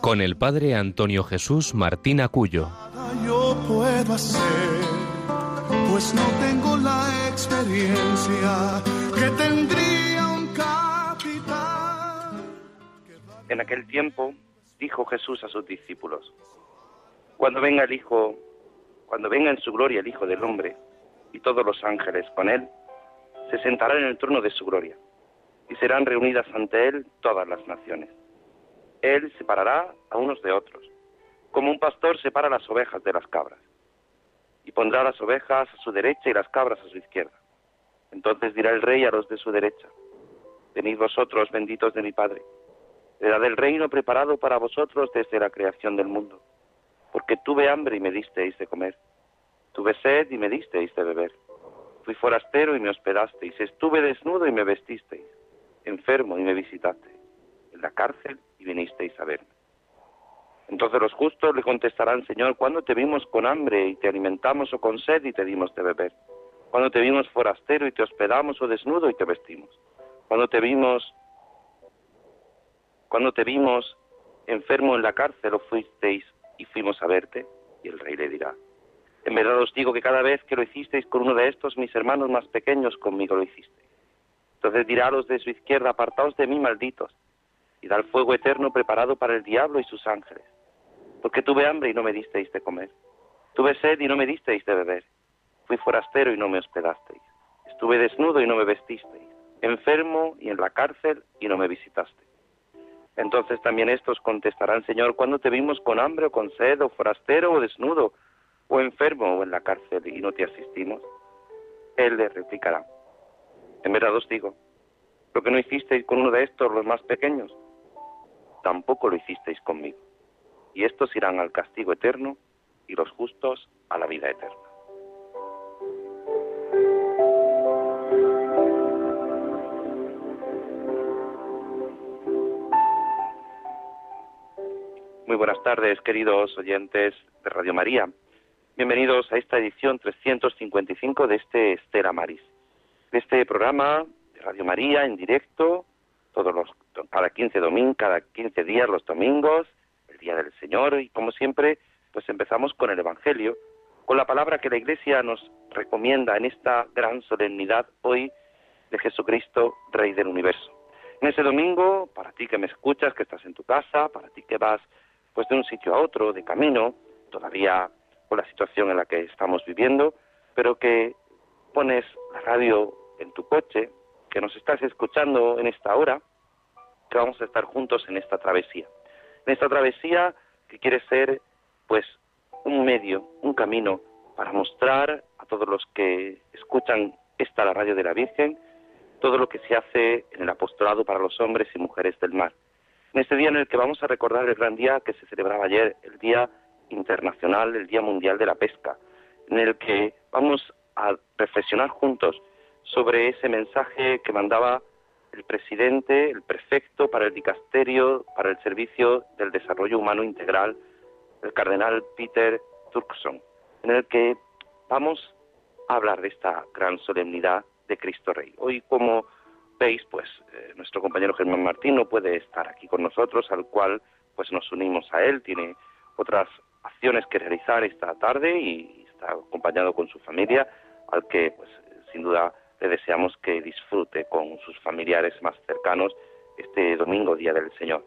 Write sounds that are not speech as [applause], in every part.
con el padre Antonio Jesús Martín Acuyo. Yo puedo hacer, pues no tengo la experiencia que tendría un capitán. En aquel tiempo dijo Jesús a sus discípulos, cuando venga el Hijo, cuando venga en su gloria el Hijo del Hombre y todos los ángeles con él, se sentará en el trono de su gloria y serán reunidas ante él todas las naciones. Él separará a unos de otros, como un pastor separa las ovejas de las cabras, y pondrá las ovejas a su derecha y las cabras a su izquierda. Entonces dirá el rey a los de su derecha, venid vosotros benditos de mi Padre, heredad del reino preparado para vosotros desde la creación del mundo, porque tuve hambre y me disteis de comer, tuve sed y me disteis de beber, fui forastero y me hospedasteis, estuve desnudo y me vestisteis, enfermo y me visitasteis, en la cárcel y vinisteis a verme. Entonces los justos le contestarán, Señor, ¿cuándo te vimos con hambre y te alimentamos o con sed y te dimos de beber? ¿Cuándo te vimos forastero y te hospedamos o desnudo y te vestimos? ¿Cuándo te vimos cuando te vimos enfermo en la cárcel o fuisteis y fuimos a verte? Y el rey le dirá, en verdad os digo que cada vez que lo hicisteis con uno de estos mis hermanos más pequeños, conmigo lo hicisteis. Entonces dirá de su izquierda, apartaos de mí, malditos, y da el fuego eterno preparado para el diablo y sus ángeles. Porque tuve hambre y no me disteis de comer. Tuve sed y no me disteis de beber. Fui forastero y no me hospedasteis. Estuve desnudo y no me vestisteis. Enfermo y en la cárcel y no me visitasteis. Entonces también estos contestarán, Señor, ¿cuándo te vimos con hambre o con sed o forastero o desnudo o enfermo o en la cárcel y no te asistimos? Él le replicará, en verdad os digo, lo que no hicisteis con uno de estos, los más pequeños, tampoco lo hicisteis conmigo. Y estos irán al castigo eterno y los justos a la vida eterna. Muy buenas tardes, queridos oyentes de Radio María. Bienvenidos a esta edición 355 de este Estela Maris, de este programa de Radio María en directo, todos los cada 15 domingos, cada 15 días los domingos, el día del Señor y como siempre, pues empezamos con el evangelio, con la palabra que la Iglesia nos recomienda en esta gran solemnidad hoy de Jesucristo, Rey del universo. En ese domingo, para ti que me escuchas, que estás en tu casa, para ti que vas pues de un sitio a otro, de camino, todavía con la situación en la que estamos viviendo, pero que pones la radio en tu coche, que nos estás escuchando en esta hora, que vamos a estar juntos en esta travesía. En esta travesía que quiere ser, pues, un medio, un camino para mostrar a todos los que escuchan esta la radio de la Virgen, todo lo que se hace en el apostolado para los hombres y mujeres del mar. En este día en el que vamos a recordar el gran día que se celebraba ayer, el Día Internacional, el Día Mundial de la Pesca, en el que vamos a reflexionar juntos sobre ese mensaje que mandaba el presidente, el prefecto para el dicasterio, para el Servicio del Desarrollo Humano Integral, el cardenal Peter Turkson, en el que vamos a hablar de esta gran solemnidad de Cristo Rey. Hoy, como veis, pues eh, nuestro compañero Germán Martín no puede estar aquí con nosotros, al cual pues nos unimos a él, tiene otras acciones que realizar esta tarde y está acompañado con su familia, al que pues sin duda le deseamos que disfrute con sus familiares más cercanos este domingo, Día del Señor.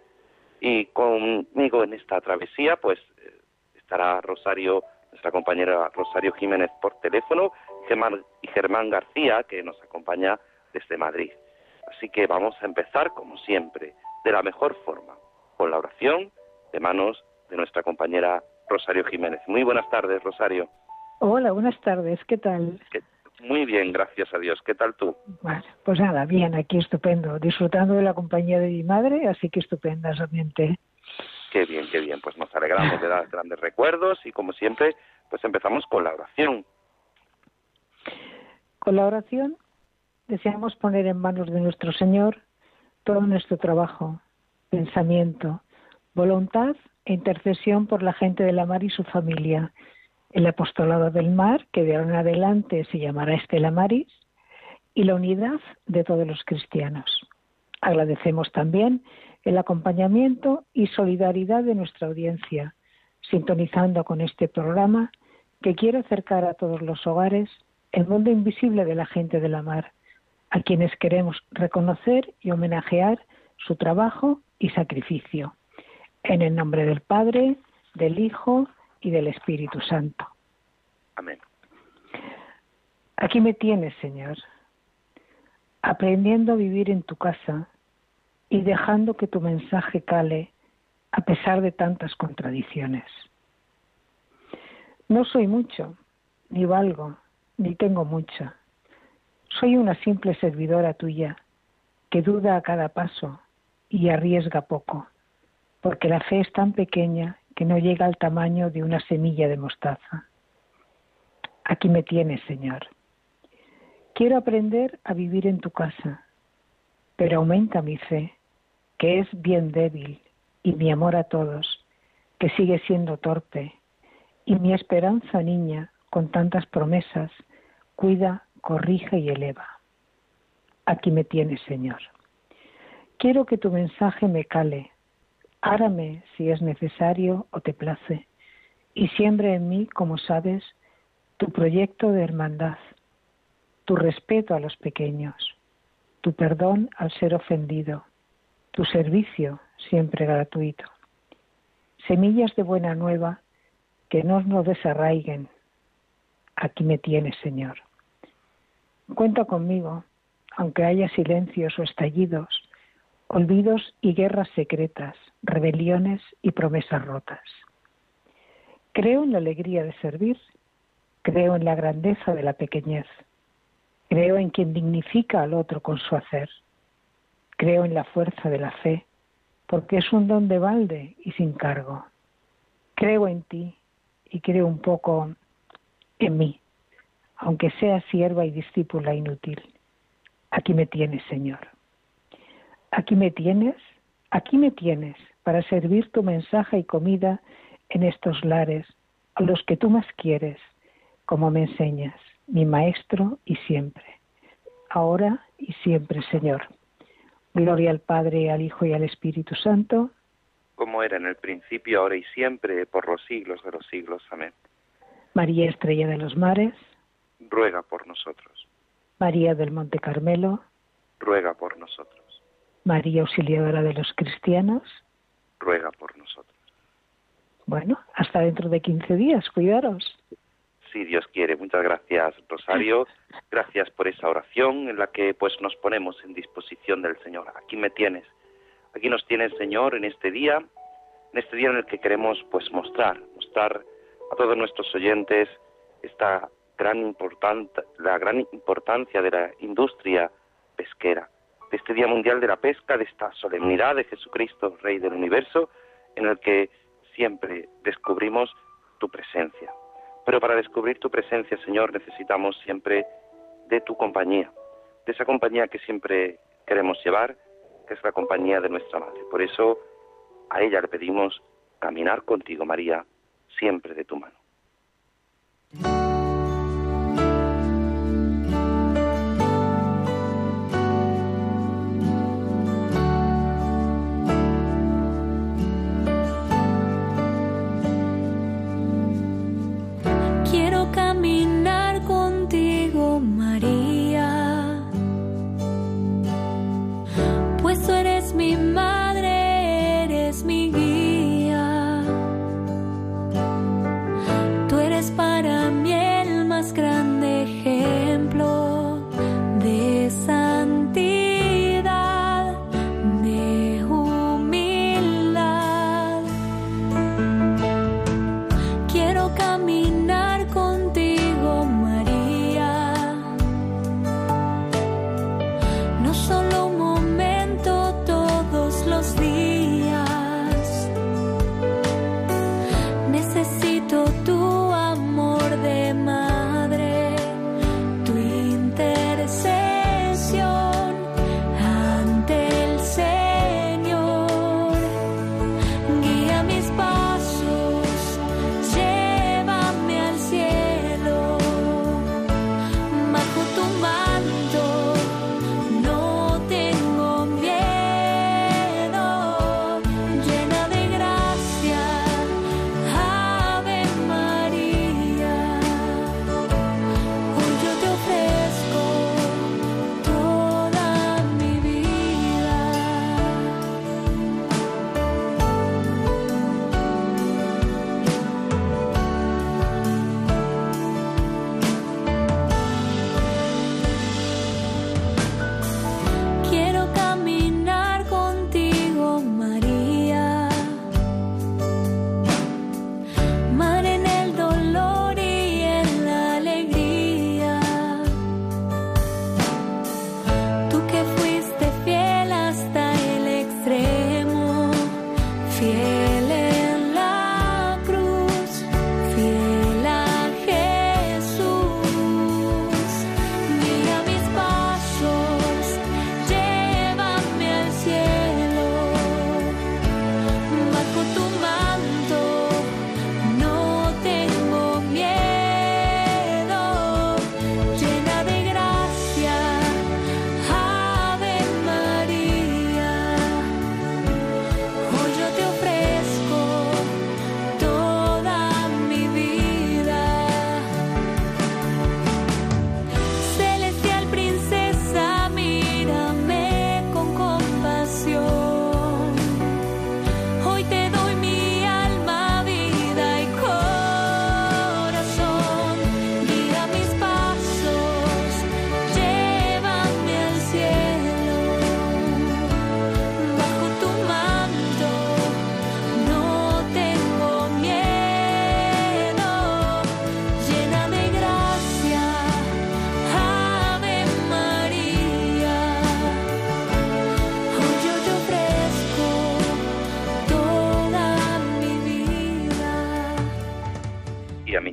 Y conmigo en esta travesía, pues eh, estará Rosario, nuestra compañera Rosario Jiménez por teléfono, y Germán García, que nos acompaña desde Madrid. Así que vamos a empezar, como siempre, de la mejor forma, con la oración de manos de nuestra compañera Rosario Jiménez. Muy buenas tardes, Rosario. Hola, buenas tardes. ¿Qué tal? Muy bien, gracias a Dios. ¿Qué tal tú? Bueno, pues nada, bien, aquí estupendo. Disfrutando de la compañía de mi madre, así que estupendamente. Qué bien, qué bien. Pues nos alegramos de dar grandes recuerdos y como siempre, pues empezamos con la oración. Con la oración deseamos poner en manos de nuestro Señor todo nuestro trabajo, pensamiento, voluntad e intercesión por la gente de la mar y su familia, el apostolado del mar, que de ahora en adelante se llamará Estela Maris, y la unidad de todos los cristianos. Agradecemos también el acompañamiento y solidaridad de nuestra audiencia, sintonizando con este programa que quiere acercar a todos los hogares el mundo invisible de la gente de la mar, a quienes queremos reconocer y homenajear su trabajo y sacrificio. En el nombre del Padre, del Hijo y del Espíritu Santo. Amén. Aquí me tienes, Señor, aprendiendo a vivir en tu casa y dejando que tu mensaje cale a pesar de tantas contradicciones. No soy mucho, ni valgo, ni tengo mucha. Soy una simple servidora tuya que duda a cada paso y arriesga poco, porque la fe es tan pequeña que no llega al tamaño de una semilla de mostaza. Aquí me tienes, Señor. Quiero aprender a vivir en tu casa, pero aumenta mi fe, que es bien débil, y mi amor a todos, que sigue siendo torpe, y mi esperanza niña, con tantas promesas, cuida, corrige y eleva. Aquí me tienes, Señor. Quiero que tu mensaje me cale, árame si es necesario o te place, y siembre en mí, como sabes, tu proyecto de hermandad, tu respeto a los pequeños, tu perdón al ser ofendido, tu servicio siempre gratuito. Semillas de buena nueva que no nos desarraiguen. Aquí me tienes, Señor. Cuenta conmigo, aunque haya silencios o estallidos, olvidos y guerras secretas, rebeliones y promesas rotas. Creo en la alegría de servir, creo en la grandeza de la pequeñez, creo en quien dignifica al otro con su hacer, creo en la fuerza de la fe, porque es un don de balde y sin cargo. Creo en ti y creo un poco en mí, aunque sea sierva y discípula inútil. Aquí me tienes, Señor. Aquí me tienes, aquí me tienes para servir tu mensaje y comida en estos lares, a los que tú más quieres, como me enseñas, mi Maestro y siempre, ahora y siempre, Señor. Gloria al Padre, al Hijo y al Espíritu Santo. Como era en el principio, ahora y siempre, por los siglos de los siglos. Amén. María Estrella de los Mares. Ruega por nosotros. María del Monte Carmelo. Ruega por nosotros. María Auxiliadora de los Cristianos. Ruega por nosotros. Bueno, hasta dentro de 15 días, cuidaros. Si Dios quiere. Muchas gracias, Rosario. [laughs] Gracias por esa oración en la que pues nos ponemos en disposición del Señor. Aquí me tienes. Aquí nos tienes, Señor, en este día, en este día en el que queremos pues mostrar, mostrar a todos nuestros oyentes esta gran importante, la gran importancia de la industria pesquera de este Día Mundial de la Pesca, de esta solemnidad de Jesucristo, Rey del Universo, en el que siempre descubrimos tu presencia. Pero para descubrir tu presencia, Señor, necesitamos siempre de tu compañía, de esa compañía que siempre queremos llevar, que es la compañía de nuestra Madre. Por eso a ella le pedimos caminar contigo, María, siempre de tu mano.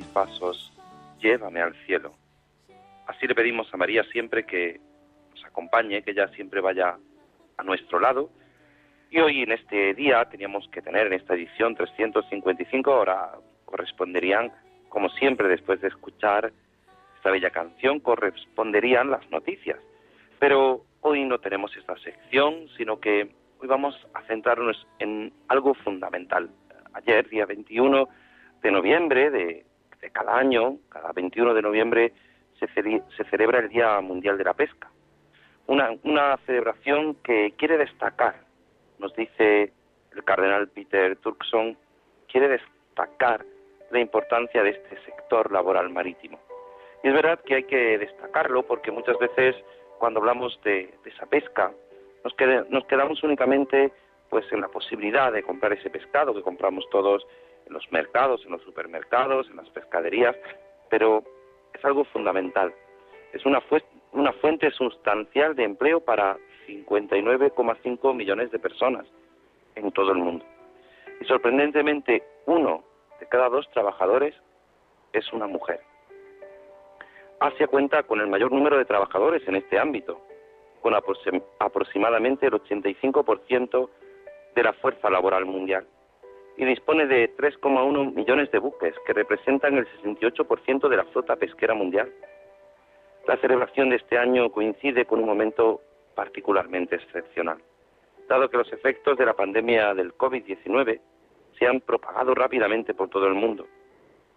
Pasos, llévame al cielo. Así le pedimos a María siempre que nos acompañe, que ella siempre vaya a nuestro lado. Y hoy en este día teníamos que tener en esta edición 355, ahora corresponderían, como siempre después de escuchar esta bella canción, corresponderían las noticias. Pero hoy no tenemos esta sección, sino que hoy vamos a centrarnos en algo fundamental. Ayer, día 21 de noviembre de, cada año, cada 21 de noviembre, se, se, celebra el Día Mundial de la Pesca. Una, una celebración que quiere destacar, nos dice el cardenal Peter Turkson, quiere destacar la importancia de este sector laboral marítimo. Y es verdad que hay que destacarlo porque muchas veces cuando hablamos de, esa pesca, nos, nos quedamos únicamente pues en la posibilidad de comprar ese pescado que compramos todos en los mercados, en los supermercados, en las pescaderías, pero es algo fundamental. Es una, una fuente sustancial de empleo para 59,5 millones de personas en todo el mundo. Y sorprendentemente, uno de cada dos trabajadores es una mujer. Asia cuenta con el mayor número de trabajadores en este ámbito, con aproximadamente el 85% de la fuerza laboral mundial, y dispone de 3,1 millones de buques, que representan el 68% de la flota pesquera mundial. La celebración de este año coincide con un momento particularmente excepcional, dado que los efectos de la pandemia del COVID-19 se han propagado rápidamente por todo el mundo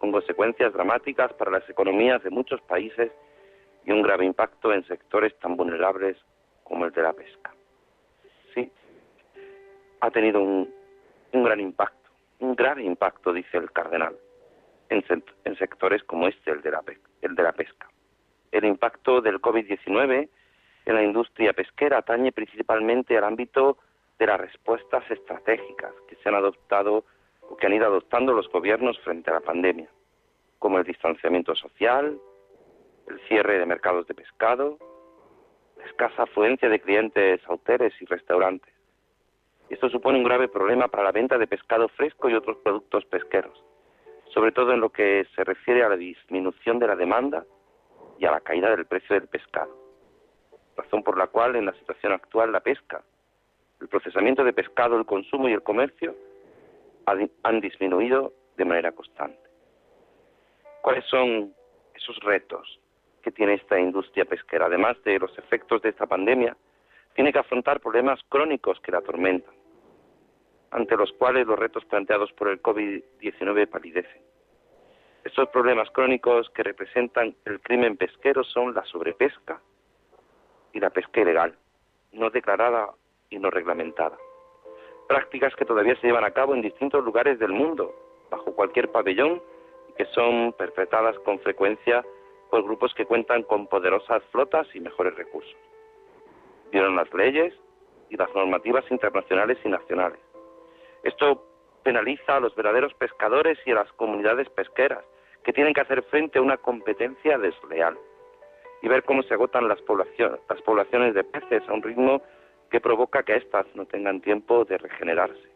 con consecuencias dramáticas para las economías de muchos países y un grave impacto en sectores tan vulnerables como el de la pesca. Sí, ha tenido un, gran impacto, un grave impacto, dice el cardenal, en, sectores como este, el de, la, pesca. El impacto del COVID-19 en la industria pesquera atañe principalmente al ámbito de las respuestas estratégicas que se han adoptado o que han ido adoptando los gobiernos frente a la pandemia, como el distanciamiento social, el cierre de mercados de pescado, la escasa afluencia de clientes hoteles y restaurantes. Esto supone un grave problema para la venta de pescado fresco y otros productos pesqueros, sobre todo en lo que se refiere a la disminución de la demanda y a la caída del precio del pescado, razón por la cual en la situación actual la pesca, el procesamiento de pescado, el consumo y el comercio han disminuido de manera constante. ¿Cuáles son esos retos que tiene esta industria pesquera? Además de los efectos de esta pandemia, tiene que afrontar problemas crónicos que la atormentan, ante los cuales los retos planteados por el COVID-19 palidecen. Estos problemas crónicos que representan el crimen pesquero son la sobrepesca y la pesca ilegal, no declarada y no reglamentada prácticas que todavía se llevan a cabo en distintos lugares del mundo, bajo cualquier pabellón, y que son perpetradas con frecuencia por grupos que cuentan con poderosas flotas y mejores recursos. Vieron las leyes y las normativas internacionales y nacionales. Esto penaliza a los verdaderos pescadores y a las comunidades pesqueras, que tienen que hacer frente a una competencia desleal y ver cómo se agotan las, poblaciones, las poblaciones de peces a un ritmo que provoca que éstas no tengan tiempo de regenerarse.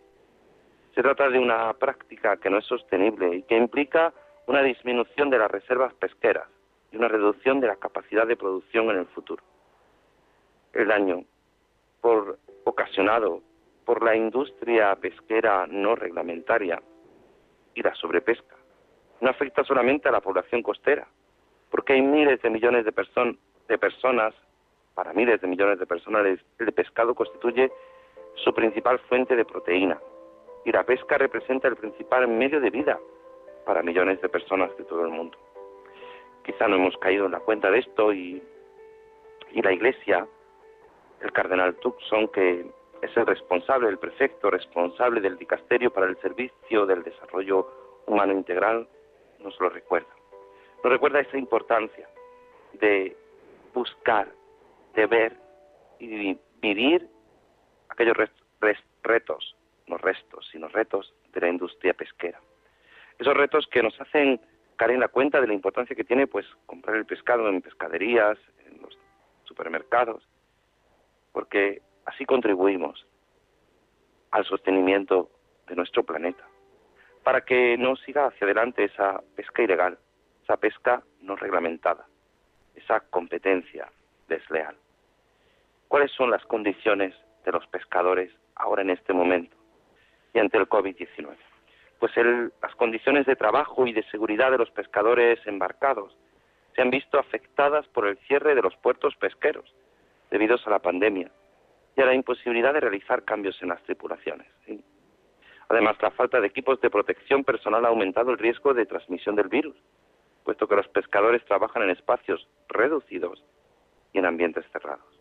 Se trata de una práctica que no es sostenible y que implica una disminución de las reservas pesqueras y una reducción de la capacidad de producción en el futuro. El daño por, ocasionado por la industria pesquera no reglamentaria y la sobrepesca no afecta solamente a la población costera, porque hay miles de millones de, de personas para miles de millones de personas, el pescado constituye su principal fuente de proteína y la pesca representa el principal medio de vida para millones de personas de todo el mundo. Quizá no hemos caído en la cuenta de esto y, y la Iglesia, el cardenal Tucson, que es el responsable, el prefecto responsable del dicasterio para el servicio del desarrollo humano integral, nos lo recuerda. Nos recuerda esa importancia de buscar de ver y vivir aquellos retos, no restos, sino retos de la industria pesquera. Esos retos que nos hacen caer en la cuenta de la importancia que tiene pues comprar el pescado en pescaderías, en los supermercados, porque así contribuimos al sostenimiento de nuestro planeta. para que no siga hacia adelante esa pesca ilegal, esa pesca no reglamentada, esa competencia desleal. ¿Cuáles son las condiciones de los pescadores ahora en este momento y ante el COVID-19? Pues las condiciones de trabajo y de seguridad de los pescadores embarcados se han visto afectadas por el cierre de los puertos pesqueros debido a la pandemia la imposibilidad de realizar cambios en las tripulaciones. Además, la falta de equipos de protección personal ha aumentado el riesgo de transmisión del virus, puesto que los pescadores trabajan en espacios reducidos y en ambientes cerrados.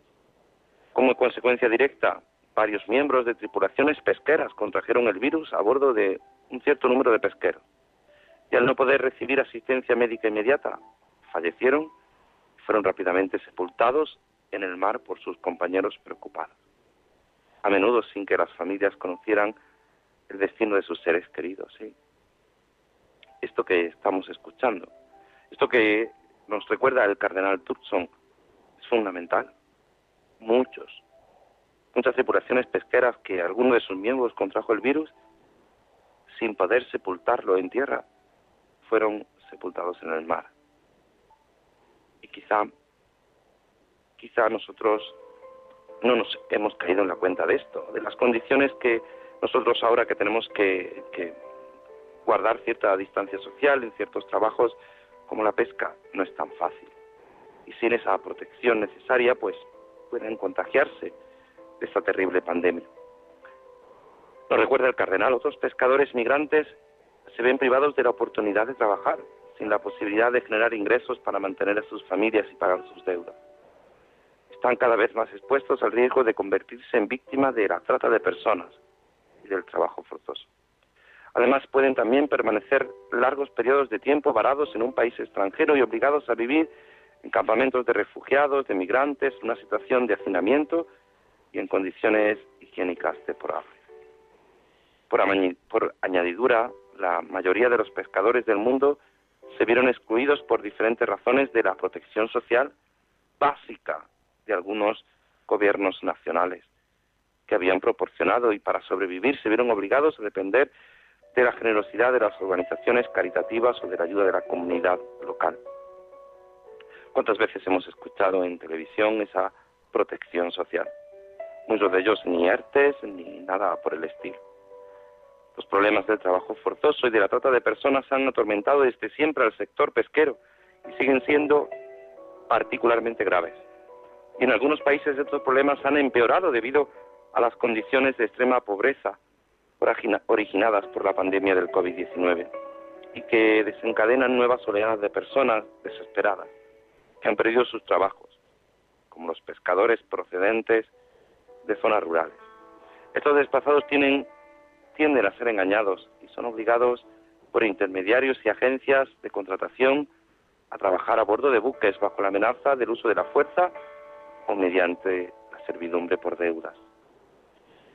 Como consecuencia directa, varios miembros de tripulaciones pesqueras contrajeron el virus a bordo de un cierto número de pesqueros. Y al no poder recibir asistencia médica inmediata, fallecieron y fueron rápidamente sepultados en el mar por sus compañeros preocupados a menudo sin que las familias conocieran el destino de sus seres queridos. Esto que estamos escuchando, esto que nos recuerda el cardenal Turkson, es fundamental. Muchos, muchas tripulaciones pesqueras que alguno de sus miembros contrajo el virus, sin poder sepultarlo en tierra, fueron sepultados en el mar. Y quizá, quizá nosotros no nos hemos caído en la cuenta de esto, de las condiciones que nosotros ahora que tenemos que, guardar cierta distancia social en ciertos trabajos como la pesca no es tan fácil. Y sin esa protección necesaria, pues pueden contagiarse de esta terrible pandemia. Nos recuerda el cardenal, otros pescadores migrantes se ven privados de la oportunidad de trabajar, sin la posibilidad de generar ingresos para mantener a sus familias y pagar sus deudas están cada vez más expuestos al riesgo de convertirse en víctimas de la trata de personas y del trabajo forzoso. Además, pueden también permanecer largos periodos de tiempo varados en un país extranjero y obligados a vivir en campamentos de refugiados, de migrantes, una situación de hacinamiento y en condiciones higiénicas deplorables. Por añadidura, la mayoría de los pescadores del mundo se vieron excluidos por diferentes razones de la protección social básica de algunos gobiernos nacionales que habían proporcionado y para sobrevivir se vieron obligados a depender de la generosidad de las organizaciones caritativas o de la ayuda de la comunidad local. ¿Cuántas veces hemos escuchado en televisión esa protección social? Muchos de ellos ni ERTES ni nada por el estilo. Los problemas del trabajo forzoso y de la trata de personas han atormentado desde siempre al sector pesquero y siguen siendo particularmente graves en algunos países estos problemas han empeorado debido a las condiciones de extrema pobreza originadas por la pandemia del COVID-19 y que desencadenan nuevas oleadas de personas desesperadas que han perdido sus trabajos, como los pescadores procedentes de zonas rurales. Estos desplazados tienen, tienden a ser engañados y son obligados por intermediarios y agencias de contratación a trabajar a bordo de buques bajo la amenaza del uso de la fuerza o mediante la servidumbre por deudas.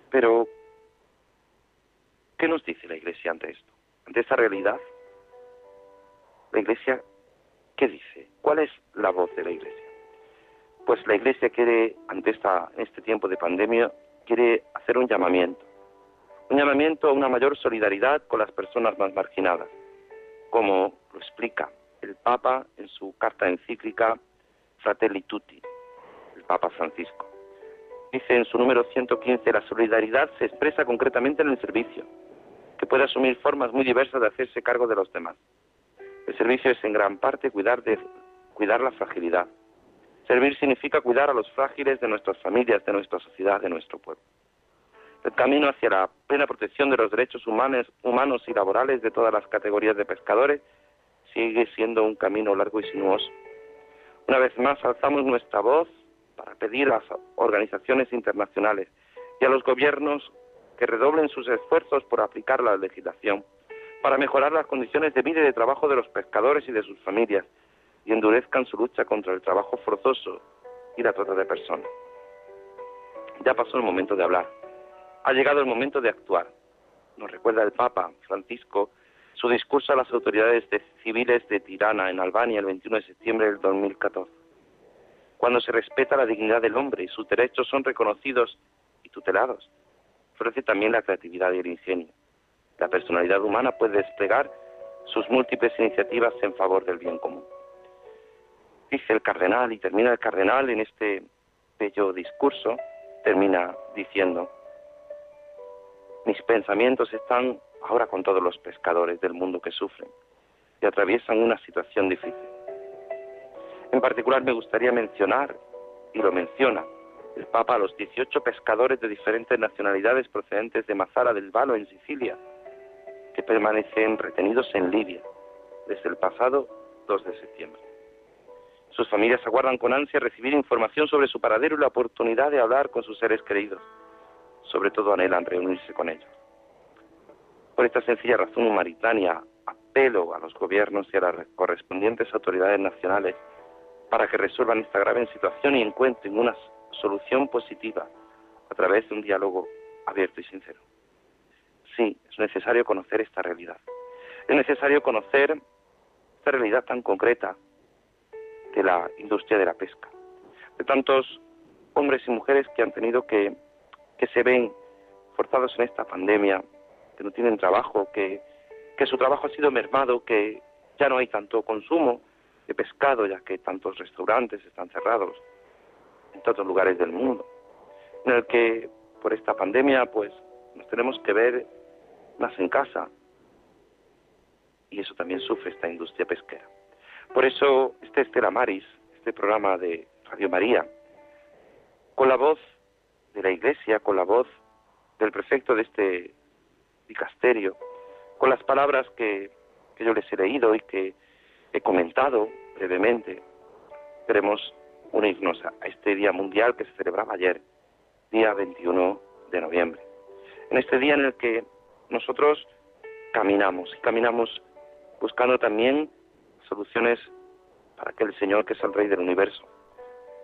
Pero, ¿qué nos dice la Iglesia ante esto? Ante esta realidad, la Iglesia, ¿qué dice? ¿Cuál es la voz de la Iglesia? Pues la Iglesia quiere, ante esta, este tiempo de pandemia, quiere hacer un llamamiento. Un llamamiento a una mayor solidaridad con las personas más marginadas, como lo explica el Papa en su carta encíclica Fratelli Tutti, Papa Francisco. Dice en su número 115, la solidaridad se expresa concretamente en el servicio, que puede asumir formas muy diversas de hacerse cargo de los demás. El servicio es en gran parte cuidar, de, cuidar la fragilidad. Servir significa cuidar a los frágiles de nuestras familias, de nuestra sociedad, de nuestro pueblo. El camino hacia la plena protección de los derechos humanos, humanos y laborales de todas las categorías de pescadores sigue siendo un camino largo y sinuoso. Una vez más alzamos nuestra voz para pedir a las organizaciones internacionales y a los gobiernos que redoblen sus esfuerzos por aplicar la legislación, para mejorar las condiciones de vida y de trabajo de los pescadores y de sus familias, y endurezcan su lucha contra el trabajo forzoso y la trata de personas. Ya pasó el momento de hablar. Ha llegado el momento de actuar. Nos recuerda el Papa Francisco su discurso a las autoridades civiles de Tirana, en Albania, el 21 de septiembre del 2014 cuando se respeta la dignidad del hombre y sus derechos son reconocidos y tutelados. Florece también la creatividad y el ingenio. La personalidad humana puede desplegar sus múltiples iniciativas en favor del bien común. Dice el cardenal y termina el cardenal en este bello discurso, termina diciendo, mis pensamientos están ahora con todos los pescadores del mundo que sufren y atraviesan una situación difícil. En particular me gustaría mencionar, y lo menciona, el Papa a los 18 pescadores de diferentes nacionalidades procedentes de Mazara del Valo en Sicilia, que permanecen retenidos en Libia desde el pasado 2 de septiembre. Sus familias aguardan con ansia recibir información sobre su paradero y la oportunidad de hablar con sus seres queridos. Sobre todo anhelan reunirse con ellos. Por esta sencilla razón humanitaria, apelo a los gobiernos y a las correspondientes autoridades nacionales para que resuelvan esta grave situación y encuentren una solución positiva a través de un diálogo abierto y sincero. Sí, es necesario conocer esta realidad. Es necesario conocer esta realidad tan concreta de la industria de la pesca, de tantos hombres y mujeres que han tenido que, que se ven forzados en esta pandemia, que no tienen trabajo, que, que su trabajo ha sido mermado, que ya no hay tanto consumo de pescado, ya que tantos restaurantes están cerrados en todos lugares del mundo, en el que por esta pandemia pues nos tenemos que ver más en casa y eso también sufre esta industria pesquera. Por eso este Estela Maris, este programa de Radio María, con la voz de la Iglesia, con la voz del prefecto de este dicasterio, con las palabras que, que yo les he leído y que he comentado brevemente, queremos unirnos a este Día Mundial que se celebraba ayer, día 21 de noviembre. En este día en el que nosotros caminamos y caminamos buscando también soluciones para que el Señor, que es el Rey del universo,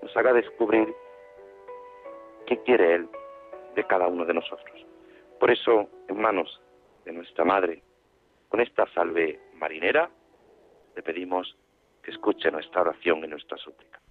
nos haga descubrir qué quiere Él de cada uno de nosotros. Por eso, en manos de nuestra Madre, con esta salve marinera, le pedimos que escuche nuestra oración y nuestra súplica.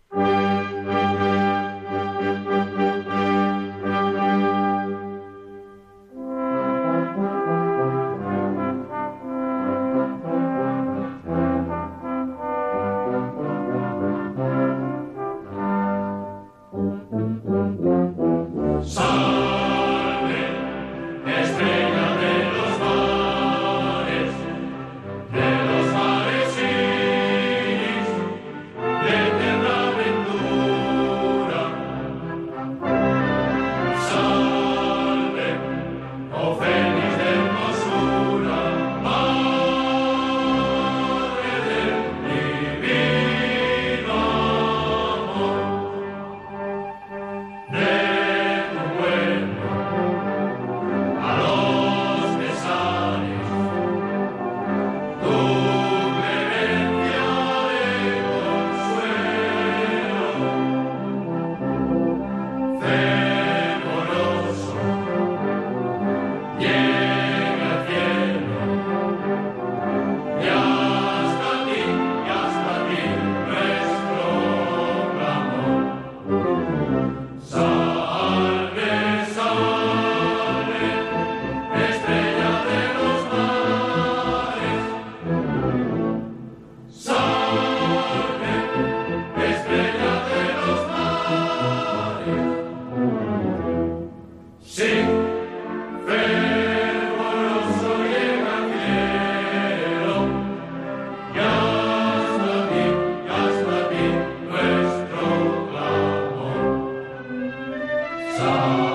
song.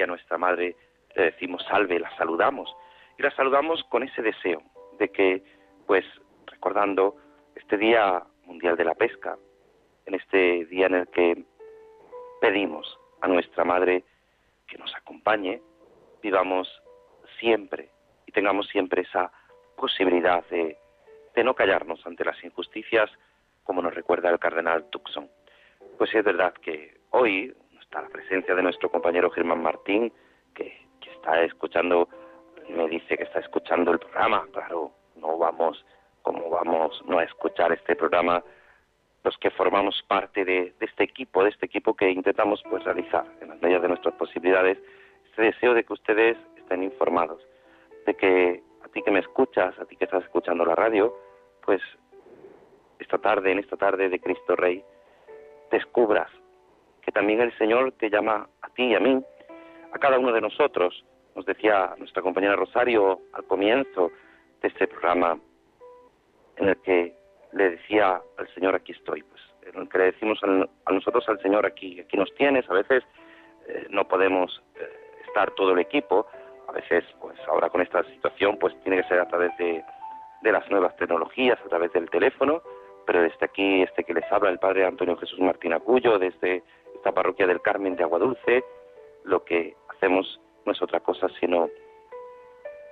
María, nuestra Madre, le decimos salve, la saludamos. Y la saludamos con ese deseo de que, pues, recordando este Día Mundial de la Pesca, en este día en el que pedimos a nuestra Madre que nos acompañe, vivamos siempre y tengamos siempre esa posibilidad de, de no callarnos ante las injusticias, como nos recuerda el cardenal Tucson. Pues es verdad que hoy está la presencia de nuestro compañero Germán Martín, que, está escuchando, me dice que está escuchando el programa. Claro, no vamos, como vamos no a escuchar este programa los que formamos parte de, este equipo, de este equipo que intentamos pues realizar en las medidas de nuestras posibilidades, este deseo de que ustedes estén informados, de que a ti que me escuchas, a ti que estás escuchando la radio, pues esta tarde, en esta tarde de Cristo Rey, descubras que también el Señor te llama a ti y a mí, a cada uno de nosotros, nos decía nuestra compañera Rosario al comienzo de este programa, en el que le decía al Señor, aquí estoy, pues, en el que le decimos a, nosotros al Señor, aquí, aquí nos tienes, a veces eh, no podemos eh, estar todo el equipo, a veces, pues ahora con esta situación, pues tiene que ser a través de, de las nuevas tecnologías, a través del teléfono, pero desde aquí, este que les habla, el Padre Antonio Jesús Martín Acuyo, desde esta parroquia del Carmen de Aguadulce, lo que hacemos no es otra cosa sino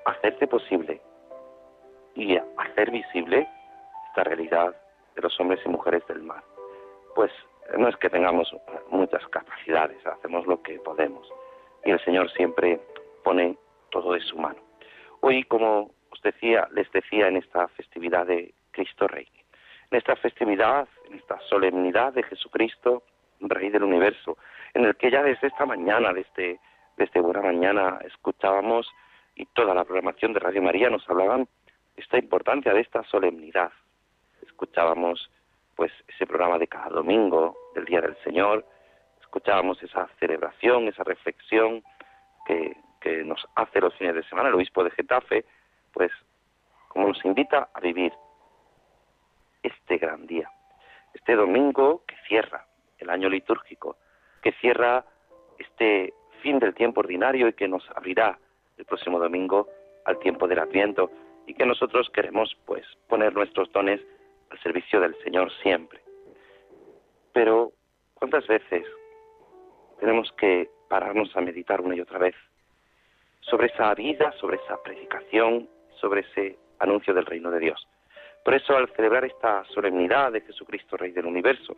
hacerse posible y hacer visible esta realidad de los hombres y mujeres del mar. Pues no es que tengamos muchas capacidades, hacemos lo que podemos. Y el Señor siempre pone todo de su mano. Hoy, como os decía, les decía en esta festividad de Cristo Rey, en esta festividad, en esta solemnidad de Jesucristo, Rey del Universo, en el que ya desde esta mañana, desde, desde buena mañana, escuchábamos y toda la programación de Radio María nos hablaban esta importancia de esta solemnidad, escuchábamos pues ese programa de cada domingo del Día del Señor, escuchábamos esa celebración, esa reflexión que, que nos hace los fines de semana el obispo de Getafe, pues como nos invita a vivir este gran día, este domingo que cierra el año litúrgico, que cierra este fin del tiempo ordinario y que nos abrirá el próximo domingo al tiempo del Adviento y que nosotros queremos pues poner nuestros dones al servicio del Señor siempre. Pero, ¿cuántas veces tenemos que pararnos a meditar una y otra vez sobre esa vida, sobre esa predicación, sobre ese anuncio del reino de Dios? Por eso, al celebrar esta solemnidad de Jesucristo, Rey del Universo,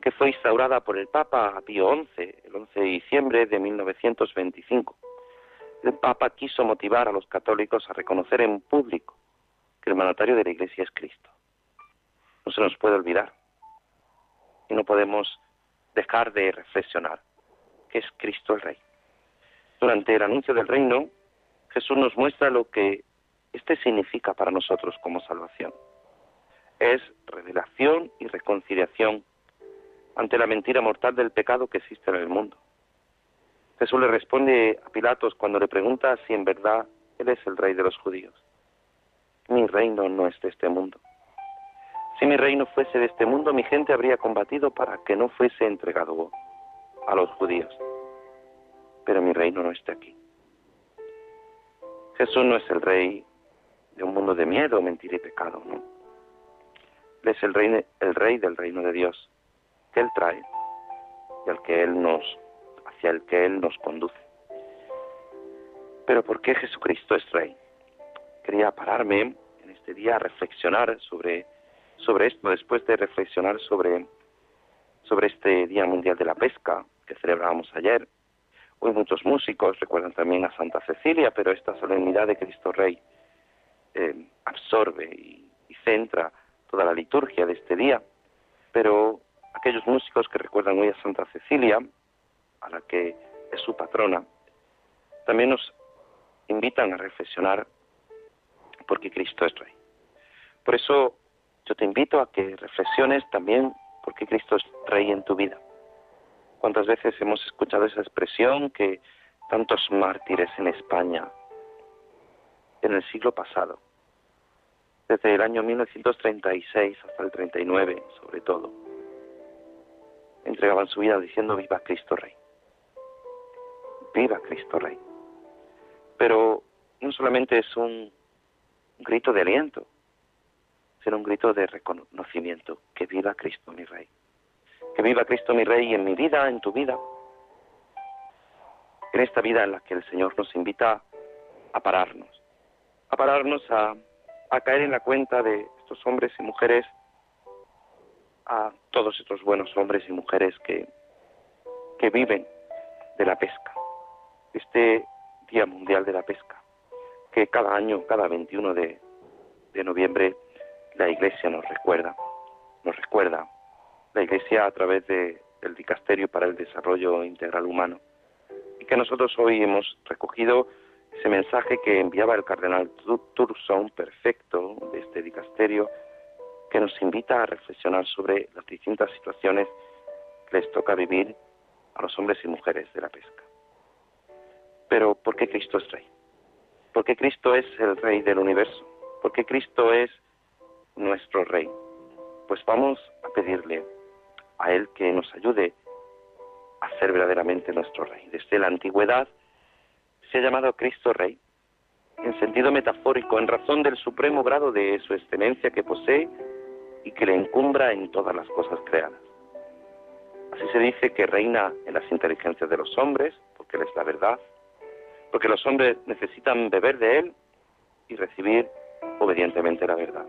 que fue instaurada por el Papa Pío XI el 11 de diciembre de 1925, el Papa quiso motivar a los católicos a reconocer en público que el mandatario de la Iglesia es Cristo no se nos puede olvidar. Y no podemos dejar de reflexionar que es Cristo el Rey. Durante el anuncio del reino, Jesús nos muestra lo que este significa para nosotros como salvación. Es revelación y reconciliación ante la mentira mortal del pecado que existe en el mundo. Jesús le responde a Pilatos cuando le pregunta si en verdad Él es el rey de los judíos. Mi reino no es de este mundo. Si mi reino fuese de este mundo, mi gente habría combatido para que no fuese entregado a los judíos. Pero mi reino no está aquí. Jesús no es el rey de un mundo de miedo, mentira y pecado, no. Él es el rey, el rey del reino de Dios que Él trae y al que Él nos, hacia el que Él nos conduce. Pero ¿por qué Jesucristo es rey? Quería pararme en este día a reflexionar sobre sobre esto después de reflexionar sobre, sobre este Día Mundial de la Pesca que celebrábamos ayer. Hoy muchos músicos recuerdan también a Santa Cecilia, pero esta solemnidad de Cristo Rey eh, absorbe y, centra toda la liturgia de este día. Pero aquellos músicos que recuerdan hoy a Santa Cecilia, a la que es su patrona, también nos invitan a reflexionar porque Cristo es Rey. Por eso yo te invito a que reflexiones también por qué Cristo es Rey en tu vida. ¿Cuántas veces hemos escuchado esa expresión que tantos mártires en España en el siglo pasado, desde el año 1936 hasta el 39 sobre todo, entregaban su vida diciendo viva Cristo Rey, viva Cristo Rey. Pero no solamente es un grito de aliento, será un grito de reconocimiento. Que viva Cristo mi Rey. Que viva Cristo mi Rey en mi vida, en tu vida. en esta vida en la que el Señor nos invita a pararnos, a pararnos a, a caer en la cuenta de estos hombres y mujeres, a todos estos buenos hombres y mujeres que, que viven de la pesca, este Día Mundial de la Pesca, que cada año, cada 21 de, de noviembre, la Iglesia nos recuerda, nos recuerda, la Iglesia a través de, del Dicasterio para el Desarrollo Integral Humano, y que nosotros hoy hemos recogido ese mensaje que enviaba el cardenal Turson, perfecto, de este dicasterio, que nos invita a reflexionar sobre las distintas situaciones que les toca vivir a los hombres y mujeres de la pesca. Pero ¿por qué Cristo es Rey? ¿Por qué Cristo es el Rey del universo? ¿Por qué Cristo es nuestro Rey? Pues vamos a pedirle a Él que nos ayude a ser verdaderamente nuestro Rey. Desde la antigüedad se ha llamado Cristo Rey, en sentido metafórico, en razón del supremo grado de su excelencia que posee y que le encumbra en todas las cosas creadas. Así se dice que reina en las inteligencias de los hombres, porque Él es la verdad, porque los hombres necesitan beber de Él y recibir obedientemente la verdad.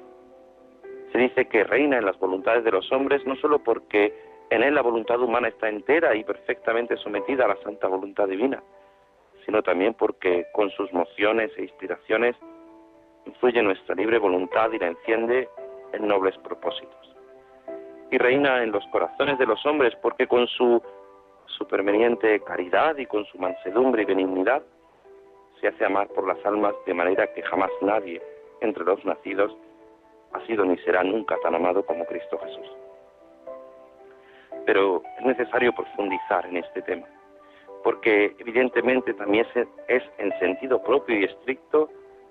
Se dice que reina en las voluntades de los hombres no solo porque en Él la voluntad humana está entera y perfectamente sometida a la santa voluntad divina, sino también porque con sus mociones e inspiraciones influye nuestra libre voluntad y la enciende en nobles propósitos. Y reina en los corazones de los hombres porque con su superveniente caridad y con su mansedumbre y benignidad se hace amar por las almas de manera que jamás nadie entre los nacidos ha sido ni será nunca tan amado como Cristo Jesús. Pero es necesario profundizar en este tema porque evidentemente también es, en sentido propio y estricto,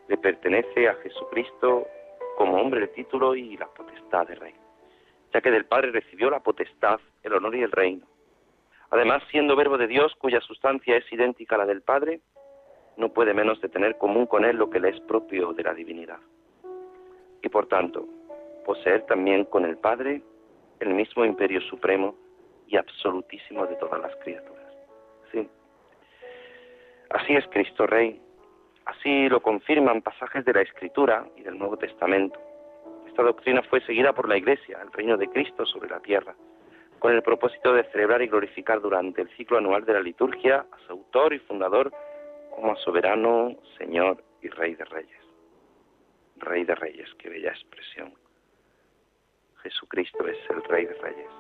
le pertenece a Jesucristo como hombre el título y la potestad de rey, ya que del Padre recibió la potestad, el honor y el reino. Además, siendo verbo de Dios cuya sustancia es idéntica a la del Padre, no puede menos de tener común con él lo que le es propio de la divinidad. Y por tanto, poseer también con el Padre el mismo imperio supremo y absolutísimo de todas las criaturas. Sí. Así es Cristo Rey. Así lo confirman pasajes de la Escritura y del Nuevo Testamento. Esta doctrina fue seguida por la Iglesia, el reino de Cristo sobre la tierra, con el propósito de celebrar y glorificar durante el ciclo anual de la liturgia a su autor y fundador como a soberano, Señor y Rey de Reyes. Rey de Reyes, qué bella expresión. Jesucristo es el Rey de Reyes.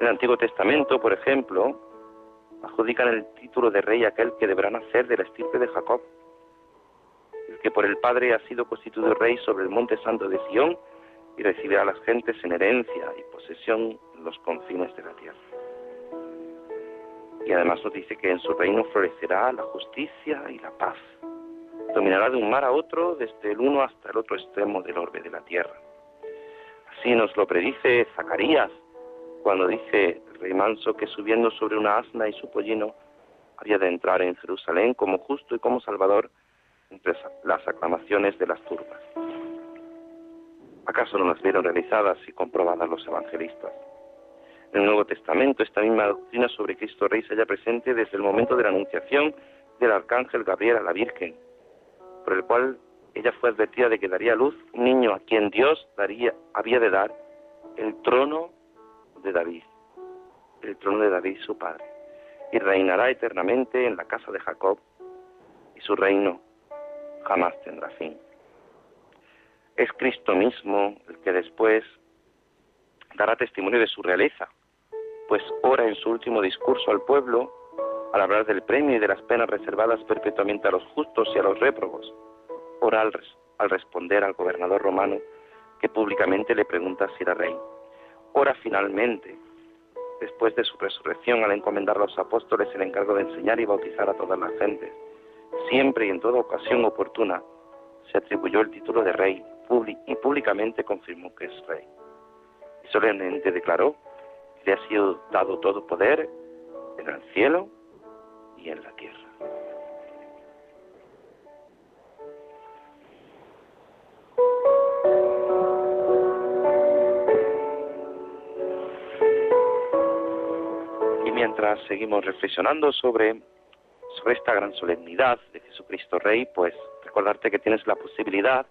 En el Antiguo Testamento, por ejemplo, adjudican el título de rey aquel que deberá nacer de la estirpe de Jacob, que por el Padre ha sido constituido rey sobre el monte santo de Sión y recibirá a las gentes en herencia y posesión en los confines de la tierra. Y además nos dice que en su reino florecerá la justicia y la paz. Dominará de un mar a otro, desde el uno hasta el otro extremo del orbe de la tierra. Así nos lo predice Zacarías cuando dice el rey manso que subiendo sobre una asna y su pollino había de entrar en Jerusalén como justo y como salvador entre las aclamaciones de las turbas. ¿Acaso no las vieron realizadas y comprobadas los evangelistas? En el Nuevo Testamento esta misma doctrina sobre Cristo Rey se halla presente desde el momento de la anunciación del arcángel Gabriel a la Virgen, por el cual ella fue advertida de que daría luz un niño a quien Dios daría, había de dar el trono de David, el trono de David su padre, y reinará eternamente en la casa de Jacob, y su reino jamás tendrá fin. Es Cristo mismo el que después dará testimonio de su realeza, pues ora en su último discurso al pueblo, al hablar del premio y de las penas reservadas perpetuamente a los justos y a los réprobos, ora al, al responder al gobernador romano que públicamente le pregunta si era rey ora finalmente, después de su resurrección, al encomendar a los apóstoles el encargo de enseñar y bautizar a todas las gentes. Siempre y en toda ocasión oportuna se atribuyó el título de rey y públicamente confirmó que es rey. Y solemnemente declaró que le ha sido dado todo poder en el cielo y en la tierra. seguimos reflexionando sobre sobre esta gran solemnidad de Jesucristo Rey, pues recordarte que tienes la posibilidad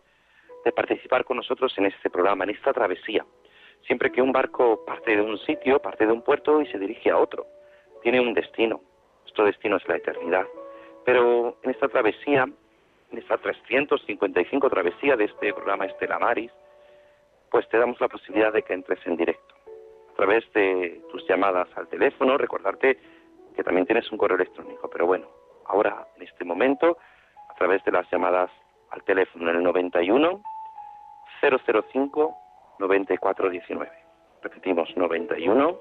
de participar con nosotros en este programa, en esta travesía. Siempre que un barco parte de un sitio, parte de un puerto y se dirige a otro, tiene un destino. Nuestro destino es la eternidad. Pero en esta travesía, en esta 355 travesía de este programa Estela Maris, pues te damos la posibilidad de que entres en directo. A través de tus llamadas al teléfono, recordarte que también tienes un correo electrónico. Pero bueno, ahora, en este momento, a través de las llamadas al teléfono en el 91 005 9419. Repetimos, 91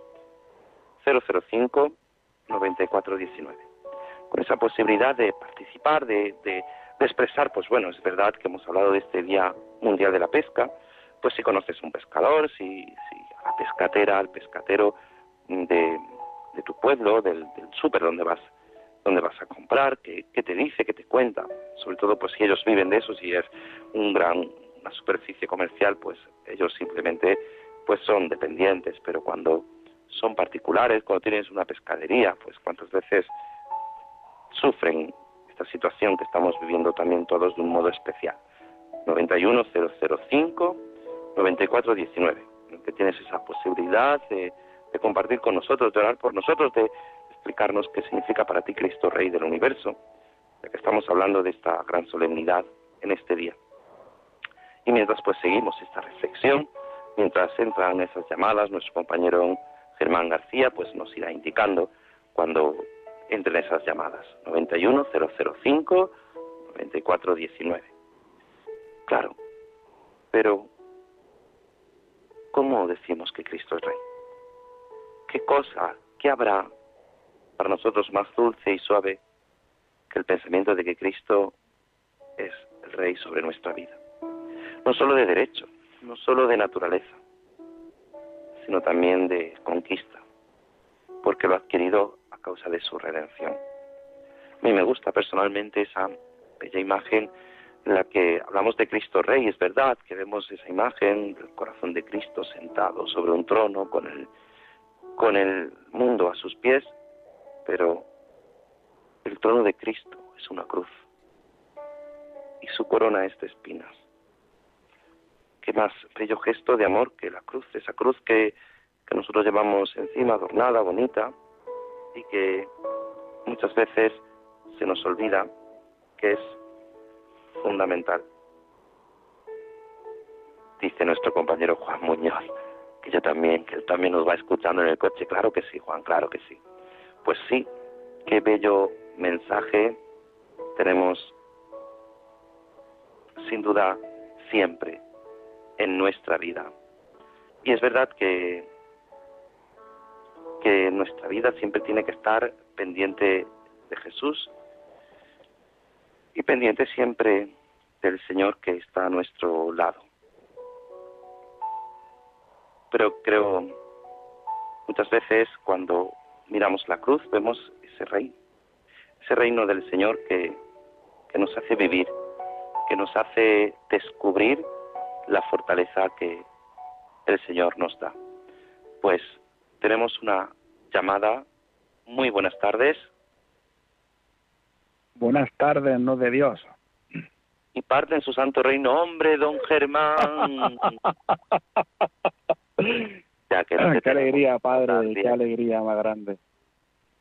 005 9419. Con esa posibilidad de participar, de, de, expresar, pues bueno, es verdad que hemos hablado de este Día Mundial de la Pesca, pues si conoces un pescador, si, a la pescatera, al pescatero de, de tu pueblo, del, del súper donde vas donde vas a comprar, qué, qué, te dice, qué te cuenta. Sobre todo, pues si ellos viven de eso, si es un gran, una superficie comercial, pues ellos simplemente pues son dependientes. Pero cuando son particulares, cuando tienes una pescadería, pues cuántas veces sufren esta situación que estamos viviendo también todos de un modo especial. 91005 9419, que tienes esa posibilidad de, de compartir con nosotros, de orar por nosotros, de explicarnos qué significa para ti Cristo Rey del Universo, ya que estamos hablando de esta gran solemnidad en este día. Y mientras pues seguimos esta reflexión, mientras entran esas llamadas, nuestro compañero Germán García pues nos irá indicando cuando entren esas llamadas. 91005 9419. Claro, pero ¿cómo decimos que Cristo es Rey? ¿Qué cosa, qué habrá para nosotros más dulce y suave que el pensamiento de que Cristo es el Rey sobre nuestra vida. No solo de derecho, no solo de naturaleza, sino también de conquista, porque lo ha adquirido a causa de su redención. A mí me gusta personalmente esa bella imagen en la que hablamos de Cristo Rey. Es verdad que vemos esa imagen del corazón de Cristo sentado sobre un trono con el, con el mundo a sus pies, pero el trono de Cristo es una cruz y su corona es de espinas. Qué más bello gesto de amor que la cruz, esa cruz que, que nosotros llevamos encima, adornada, bonita, y que muchas veces se nos olvida que es fundamental. Dice nuestro compañero Juan Muñoz, que yo también, que él también nos va escuchando en el coche. Claro que sí, Juan, claro que sí. Pues sí, qué bello mensaje tenemos sin duda siempre en nuestra vida. Y es verdad que, que nuestra vida siempre tiene que estar pendiente de Jesús y pendiente siempre del Señor que está a nuestro lado. Pero creo muchas veces cuando miramos la cruz, vemos ese rey, ese reino del Señor que, que nos hace vivir, que nos hace descubrir la fortaleza que el Señor nos da. Pues tenemos una llamada. Muy buenas tardes. Buenas tardes, no de Dios. Y parte en su santo reino, hombre, don Germán. [laughs] Ya que no qué alegría, padre, qué alegría más grande.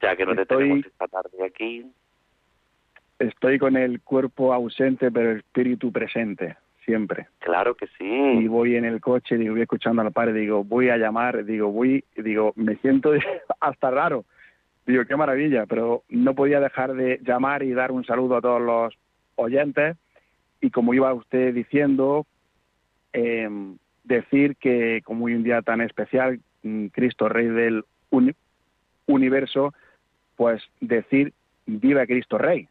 Ya que no te tenemos esta tarde aquí. Estoy con el cuerpo ausente, pero el espíritu presente, siempre. Claro que sí. Y voy en el coche, digo, voy escuchando al padre, digo, voy a llamar, digo, voy, digo, me siento [laughs] hasta raro. Digo, qué maravilla, pero no podía dejar de llamar y dar un saludo a todos los oyentes. Y como iba usted diciendo, eh, decir que como hoy un día tan especial, mm, Cristo Rey del universo, pues decir viva Cristo Rey,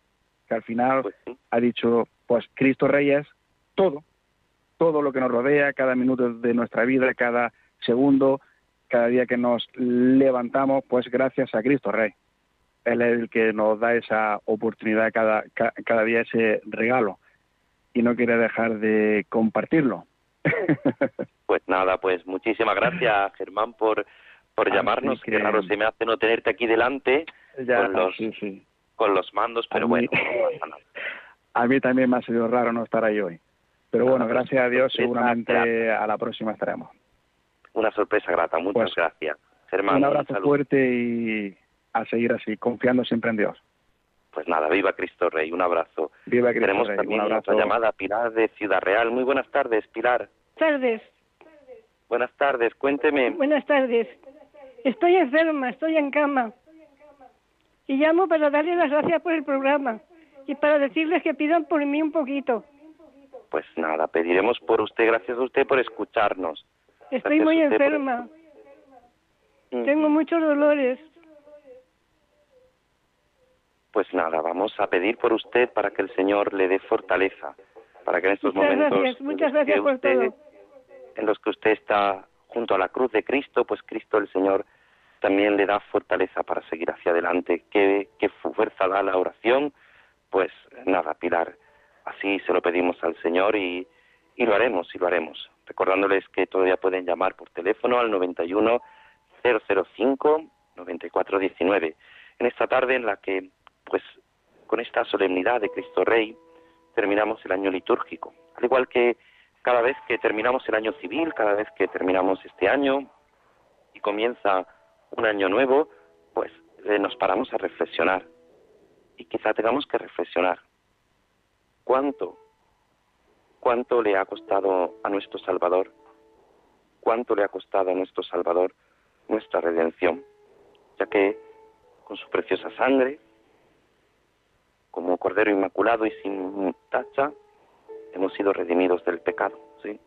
que al final Pues sí. ha dicho, pues Cristo Rey es todo, todo lo que nos rodea, cada minuto de nuestra vida, cada segundo, cada día que nos levantamos, pues gracias a Cristo Rey. Él es el que nos da esa oportunidad cada, ca- cada día, ese regalo, y no quiere dejar de compartirlo. Pues nada, pues muchísimas gracias, Germán, por, por Así llamarnos. que- Qué raro se me hace no tenerte aquí delante ya, con los sí, sí. con los mandos, pero bueno, [laughs] A mí también me ha sido raro no estar ahí hoy. Pero bueno, gracias a Dios, seguramente a la próxima estaremos. Una sorpresa grata, muchas pues, gracias. un abrazo fuerte y a seguir así, confiando siempre en Dios. Pues nada, viva Cristo Rey, un abrazo. Viva Cristo Tenemos también otra llamada, Pilar de Ciudad Real. Muy buenas tardes, Pilar. Tardes. Buenas tardes, cuénteme. Buenas tardes. Estoy enferma, estoy en cama. Y llamo para darle las gracias por el programa y para decirles que pidan por mí un poquito. Pues nada, pediremos por usted, gracias a usted por escucharnos. Estoy muy enferma. Tengo muchos dolores. Pues nada, vamos a pedir por usted para que el Señor le dé fortaleza, para que en estos muchas momentos gracias, muchas gracias por todo. En los que usted está junto a la cruz de Cristo, pues Cristo el Señor también le da fortaleza para seguir hacia adelante. ¿Qué, fuerza da la oración? Pues nada, Pilar, así se lo pedimos al Señor y, y lo haremos, y lo haremos. Recordándoles que todavía pueden llamar por teléfono al 91 005 9419. En esta tarde en la que pues con esta solemnidad de Cristo Rey terminamos el año litúrgico. Al igual que cada vez que terminamos el año civil, cada vez que terminamos este año y comienza un año nuevo, pues eh, nos paramos a reflexionar. Y quizá tengamos que reflexionar. ¿Cuánto? ¿Cuánto le ha costado a nuestro Salvador? ¿Cuánto le ha costado a nuestro Salvador nuestra redención? Ya que con su preciosa sangre como Cordero Inmaculado y sin tacha, hemos sido redimidos del pecado, ¿sí?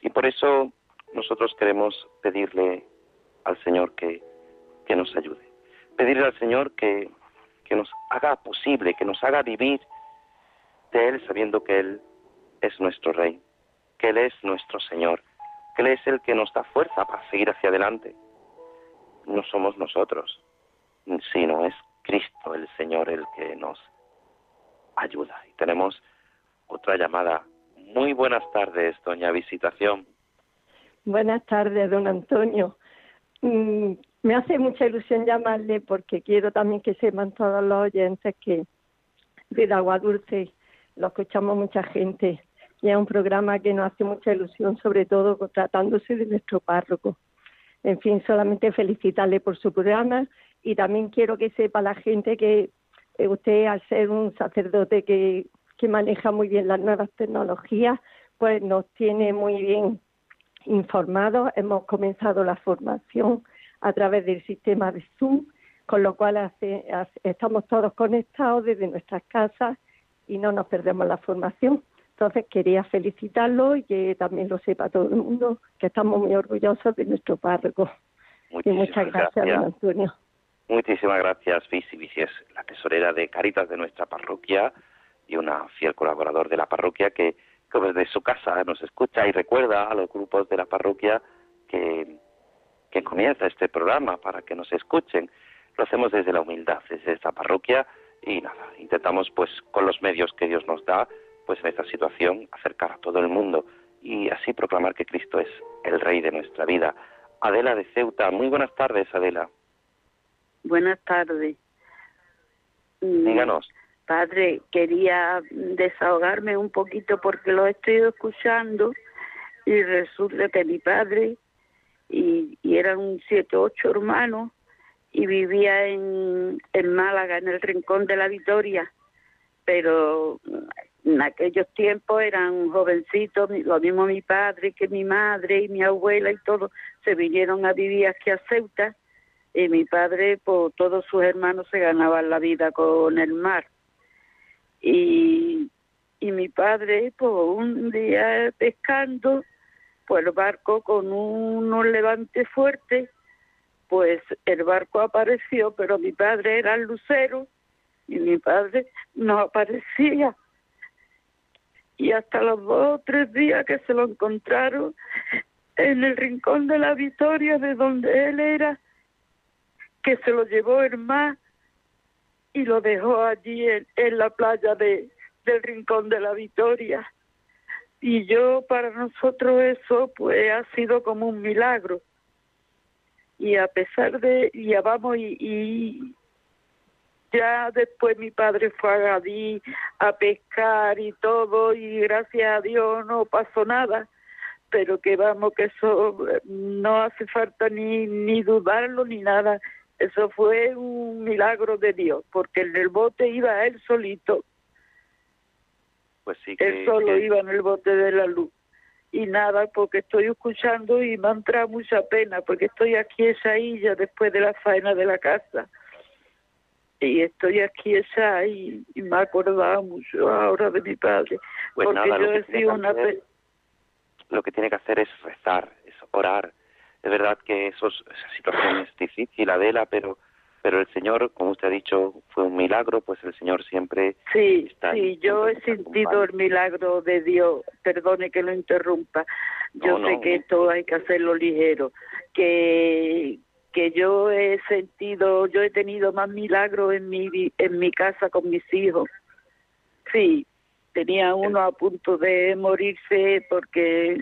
Y por eso nosotros queremos pedirle al Señor que, que nos ayude. Pedirle al Señor que, que nos haga posible, que nos haga vivir de Él sabiendo que Él es nuestro Rey, que Él es nuestro Señor, que Él es el que nos da fuerza para seguir hacia adelante. No somos nosotros, sino es Cristo el Señor el que nos ayuda. Y tenemos otra llamada. Muy buenas tardes, doña Visitación. Buenas tardes, don Antonio. Mm, me hace mucha ilusión llamarle porque quiero también que sepan todos los oyentes que de Agua Dulce lo escuchamos mucha gente y es un programa que nos hace mucha ilusión, sobre todo tratándose de nuestro párroco. En fin, solamente felicitarle por su programa y también quiero que sepa la gente que eh, usted, al ser un sacerdote que, que maneja muy bien las nuevas tecnologías, pues nos tiene muy bien informados. Hemos comenzado la formación a través del sistema de Zoom, con lo cual hace, estamos todos conectados desde nuestras casas y no nos perdemos la formación. Entonces quería felicitarlo y que también lo sepa todo el mundo, que estamos muy orgullosos de nuestro párroco. y muchas gracias, don Antonio. Muchísimas gracias, Visi. Visi es la tesorera de Caritas de nuestra parroquia y una fiel colaborador de la parroquia que, desde su casa nos escucha y recuerda a los grupos de la parroquia que, que comienza este programa para que nos escuchen. Lo hacemos desde la humildad, desde esta parroquia y nada, intentamos pues con los medios que Dios nos da, pues en esta situación acercar a todo el mundo y así proclamar que Cristo es el Rey de nuestra vida. Adela de Ceuta, muy buenas tardes, Adela. Buenas tardes. Díganos. Padre, quería desahogarme un poquito porque lo estoy escuchando y resulta que mi padre y, eran siete ocho hermanos y vivía en, Málaga, en el Rincón de la Victoria, pero en aquellos tiempos eran jovencitos, lo mismo mi padre que mi madre y mi abuela y todo, se vinieron a vivir aquí a Ceuta y mi padre, pues todos sus hermanos se ganaban la vida con el mar. Y, y mi padre, pues un día pescando, pues el barco con unos levantes fuertes, pues el barco apareció, pero mi padre era el lucero y mi padre no aparecía. Y hasta los dos o tres días que se lo encontraron en el rincón de la Victoria, de donde él era, que se lo llevó el mar y lo dejó allí en, la playa de, del Rincón de la Victoria. Y yo, para nosotros eso, pues ha sido como un milagro. Y a pesar de, y ya vamos, y, ya después mi padre fue a Gadí a pescar y todo y gracias a Dios no pasó nada pero que vamos que eso eh, no hace falta ni ni dudarlo ni nada eso fue un milagro de Dios porque en el bote iba él solito pues sí él solo iba en el bote de la luz y nada porque estoy escuchando y me ha entrado mucha pena porque estoy aquí esa isla después de la faena de la casa y estoy aquí esa y, y me ha acordado mucho ahora de mi padre pues porque nada, yo que he sido que una hacer, lo que tiene que hacer es rezar, es orar. Es verdad que esos, esa situación es difícil, Adela, pero pero el Señor, como usted ha dicho, fue un milagro, pues el Señor siempre Sí, está ahí, sí, yo he sentido el milagro de Dios. Perdone que lo interrumpa. Yo No, sé no, que no. esto hay que hacerlo ligero. Que que yo he sentido, yo he tenido más milagros en mi en mi casa con mis hijos. Sí, tenía uno a punto de morirse porque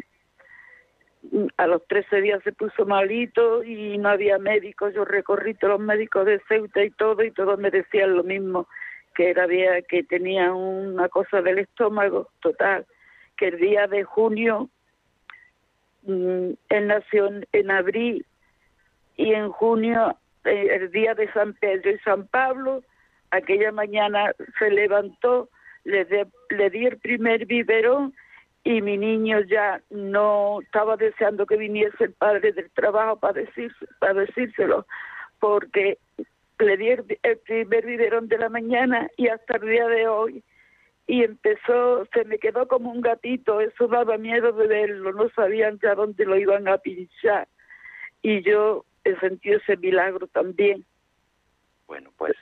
a los 13 días se puso malito y no había médicos. Yo recorrí todos los médicos de Ceuta y todo y todos me decían lo mismo, que era que tenía una cosa del estómago total, que el día de junio mm, él nació en, en abril y en junio eh, el día de San Pedro y San Pablo aquella mañana se levantó le, de- le di el primer biberón y mi niño ya no estaba deseando que viniese el padre del trabajo para decir, para decírselo porque le di el, primer biberón de la mañana y hasta el día de hoy y empezó, se me quedó como un gatito, eso daba miedo de verlo, no sabían ya dónde lo iban a pinchar. Y yo he sentido ese milagro también. Bueno, pues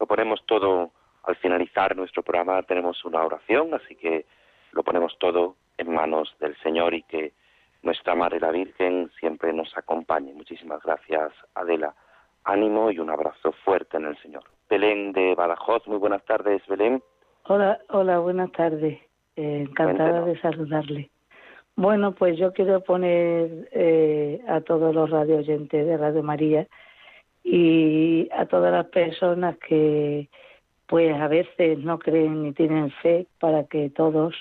lo ponemos todo al finalizar nuestro programa. Tenemos una oración, así que lo ponemos todo en manos del Señor y que nuestra Madre la Virgen siempre nos acompañe. Muchísimas gracias, Adela. Ánimo y un abrazo fuerte en el Señor. Belén de Badajoz, muy buenas tardes, Belén. Hola, hola, buenas tardes. Eh, encantada Cuéntenos. de saludarle. Bueno, pues yo quiero poner eh, a todos los radio oyentes de Radio María y a todas las personas que pues a veces no creen ni tienen fe para que todos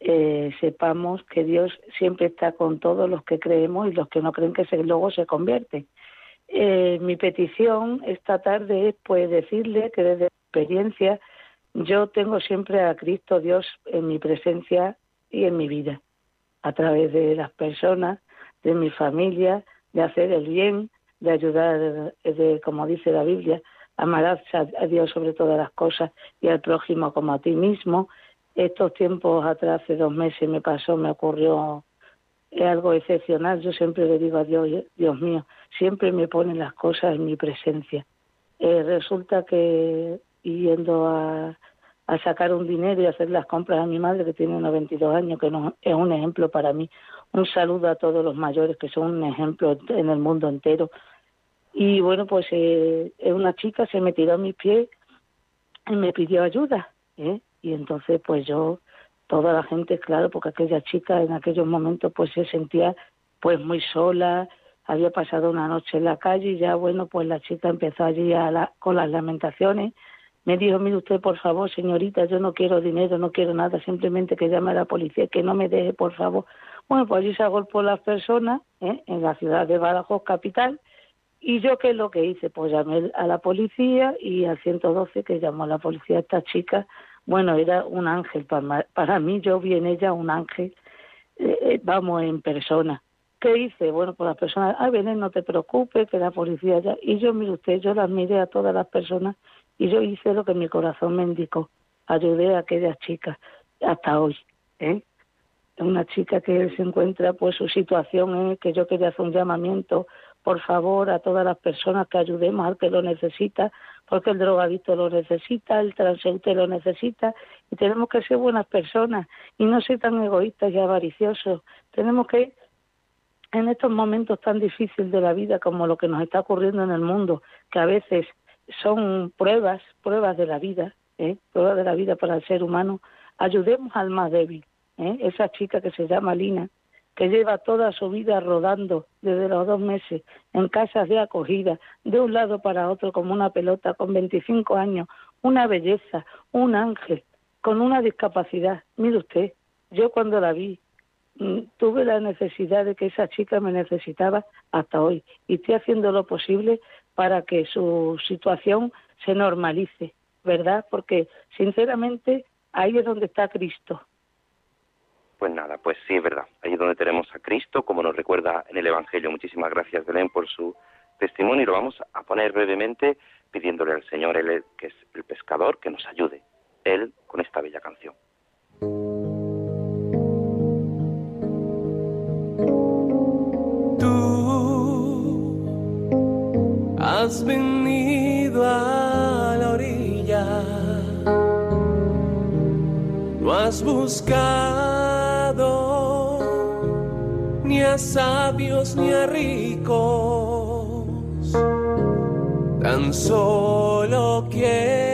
eh, sepamos que Dios siempre está con todos los que creemos y los que no creen que luego se convierten. Eh, mi petición esta tarde es pues decirle que desde experiencia yo tengo siempre a Cristo Dios en mi presencia y en mi vida, a través de las personas, de mi familia, de hacer el bien, de ayudar, de, como dice la Biblia, amarás a Dios sobre todas las cosas y al prójimo como a ti mismo. Estos tiempos atrás, hace dos meses me pasó, me ocurrió algo excepcional. Yo siempre le digo a Dios, Dios mío, siempre me ponen las cosas en mi presencia. Eh, resulta que yendo a, a sacar un dinero y hacer las compras a mi madre, que tiene 92 años, que no, es un ejemplo para mí. Un saludo a todos los mayores, que son un ejemplo en el mundo entero. Y bueno, pues eh, una chica se me tiró a mis pies y me pidió ayuda. ¿eh? Y entonces, pues yo, toda la gente, claro, porque aquella chica en aquellos momentos pues se sentía pues muy sola, había pasado una noche en la calle y ya, bueno, pues la chica empezó allí a la, con las lamentaciones. Me dijo, mire usted, por favor, señorita, yo no quiero dinero, no quiero nada, simplemente que llame a la policía, que no me deje, por favor. Bueno, pues allí se agolpó las personas ¿eh? en la ciudad de Badajoz, capital, y yo, ¿qué es lo que hice? Pues llamé a la policía y al 112 que llamó a la policía esta chica, bueno, era un ángel para, para mí, yo vi en ella un ángel, eh, vamos, en persona. ¿Qué hice? Bueno, pues las personas, ah, Belén, no te preocupes, que la policía ya... Y yo, mire usted, yo las miré a todas las personas y yo hice lo que mi corazón me indicó. Ayudé a aquellas chicas hasta hoy, ¿eh? Una chica que se encuentra, pues su situación es que yo quería hacer un llamamiento, por favor, a todas las personas que ayudemos al que lo necesita, porque el drogadicto lo necesita, el transeúnte lo necesita, y tenemos que ser buenas personas y no ser tan egoístas y avariciosos. Tenemos que en estos momentos tan difíciles de la vida como lo que nos está ocurriendo en el mundo, que a veces son pruebas, pruebas de la vida, ¿eh? pruebas de la vida para el ser humano, ayudemos al más débil. ¿eh? Esa chica que se llama Lina, que lleva toda su vida rodando desde los dos meses en casas de acogida, de un lado para otro como una pelota, con 25 años, una belleza, un ángel, con una discapacidad. Mire usted, yo cuando la vi mm, tuve la necesidad de que esa chica me necesitaba hasta hoy y estoy haciendo lo posible para que su situación se normalice, ¿verdad? Porque sinceramente ahí es donde está Cristo. Pues nada, pues sí, es verdad. Ahí es donde tenemos a Cristo, como nos recuerda en el Evangelio. Muchísimas gracias, Belén, por su testimonio. Y lo vamos a poner brevemente pidiéndole al Señor, él, que es el pescador, que nos ayude, Él, con esta bella canción. Tú has venido a la orilla, no has buscado ni a sabios ni a ricos, tan solo quieres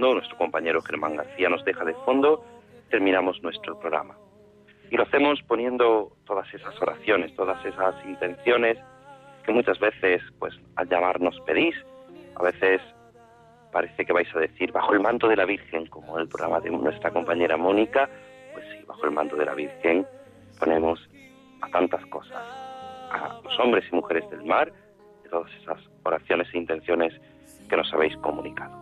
nuestro compañero Germán García nos deja de fondo, terminamos nuestro programa. Y lo hacemos poniendo todas esas oraciones, todas esas intenciones que muchas veces, pues al llamarnos pedís, a veces parece que vais a decir bajo el manto de la Virgen, como el programa de nuestra compañera Mónica, pues sí, bajo el manto de la Virgen ponemos a tantas cosas, a los hombres y mujeres del mar, de todas esas oraciones e intenciones que nos habéis comunicado.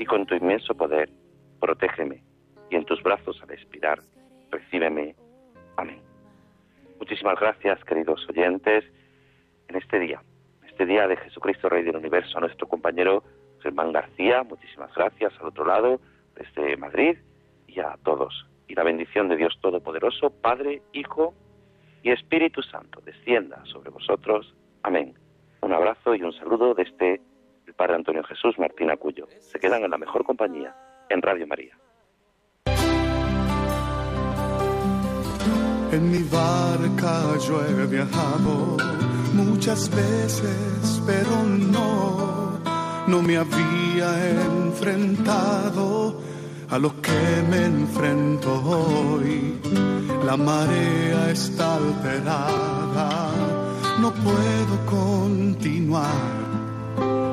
y con tu inmenso poder, protégeme, y en tus brazos al expirar, recíbeme. Amén. Muchísimas gracias, queridos oyentes, en este día, este día de Jesucristo, Rey del Universo, a nuestro compañero Germán García, muchísimas gracias al otro lado, desde Madrid, y a todos. Y la bendición de Dios Todopoderoso, Padre, Hijo y Espíritu Santo, descienda sobre vosotros. Amén. Un abrazo y un saludo de este Padre Antonio Jesús Martín Acuyo. Se quedan en la mejor compañía, en Radio María. En mi barca yo he viajado muchas veces, pero no, no me había enfrentado a lo que me enfrento hoy. La marea está alterada, no puedo continuar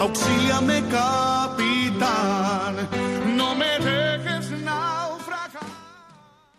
auxíliame capitán, no me